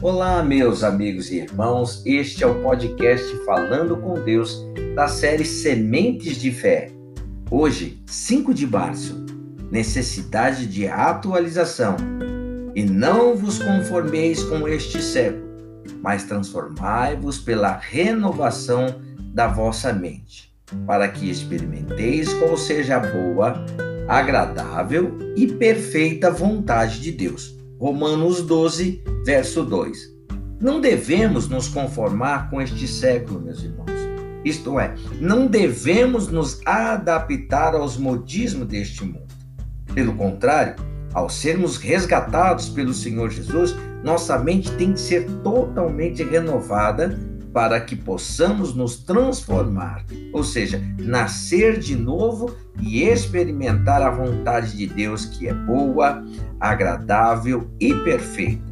Olá, meus amigos e irmãos. Este é o podcast Falando com Deus da série Sementes de Fé. Hoje, 5 de março, necessidade de atualização. E não vos conformeis com este século, mas transformai-vos pela renovação da vossa mente, para que experimenteis qual seja a boa, agradável e perfeita vontade de Deus. Romanos 12, verso 2. Não devemos nos conformar com este século, meus irmãos. Isto é, não devemos nos adaptar aos modismos deste mundo. Pelo contrário, ao sermos resgatados pelo Senhor Jesus, nossa mente tem de ser totalmente renovada para que possamos nos transformar, ou seja, nascer de novo e experimentar a vontade de Deus que é boa, agradável e perfeita.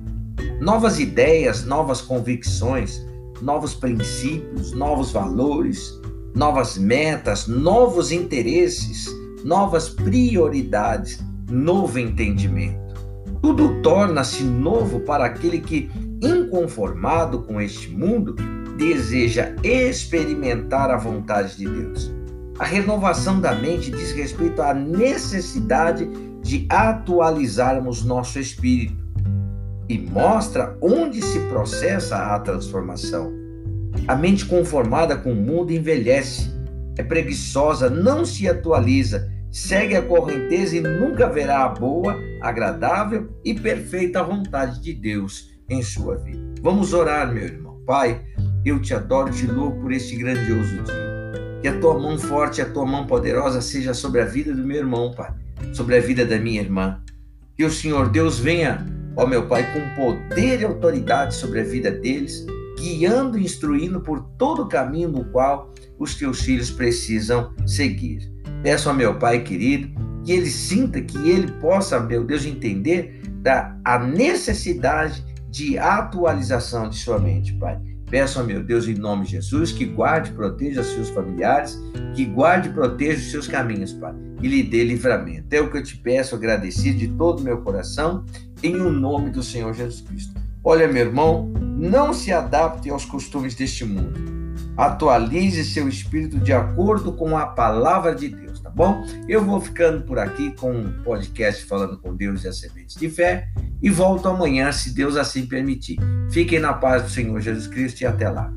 Novas ideias, novas convicções, novos princípios, novos valores, novas metas, novos interesses, novas prioridades, novo entendimento. Tudo torna-se novo para aquele que, inconformado com este mundo, deseja experimentar a vontade de Deus. A renovação da mente diz respeito à necessidade de atualizarmos nosso espírito e mostra onde se processa a transformação. A mente conformada com o mundo envelhece, é preguiçosa, não se atualiza, segue a correnteza e nunca verá a boa, agradável e perfeita vontade de Deus em sua vida. Vamos orar, meu irmão. Pai, eu te adoro e te louvo por este grandioso dia. Que a tua mão forte, a tua mão poderosa seja sobre a vida do meu irmão, Pai, sobre a vida da minha irmã. Que o Senhor Deus venha, ó meu Pai, com poder e autoridade sobre a vida deles, guiando e instruindo por todo o caminho no qual os teus filhos precisam seguir. Peço ao meu Pai querido que ele sinta, que ele possa, meu Deus, entender da, a necessidade de atualização de sua mente, Pai Peço a meu Deus, em nome de Jesus, que guarde e proteja seus familiares, que guarde e proteja os seus caminhos, Pai, e lhe dê livramento. É o que eu te peço, agradecido de todo o meu coração, em o nome do Senhor Jesus Cristo. Olha, meu irmão, não se adapte aos costumes deste mundo. Atualize seu espírito de acordo com a palavra de Deus, bom? Eu vou ficando por aqui com um podcast falando com Deus e as sementes de fé e volto amanhã, se Deus assim permitir. Fiquem na paz do Senhor Jesus Cristo e até lá.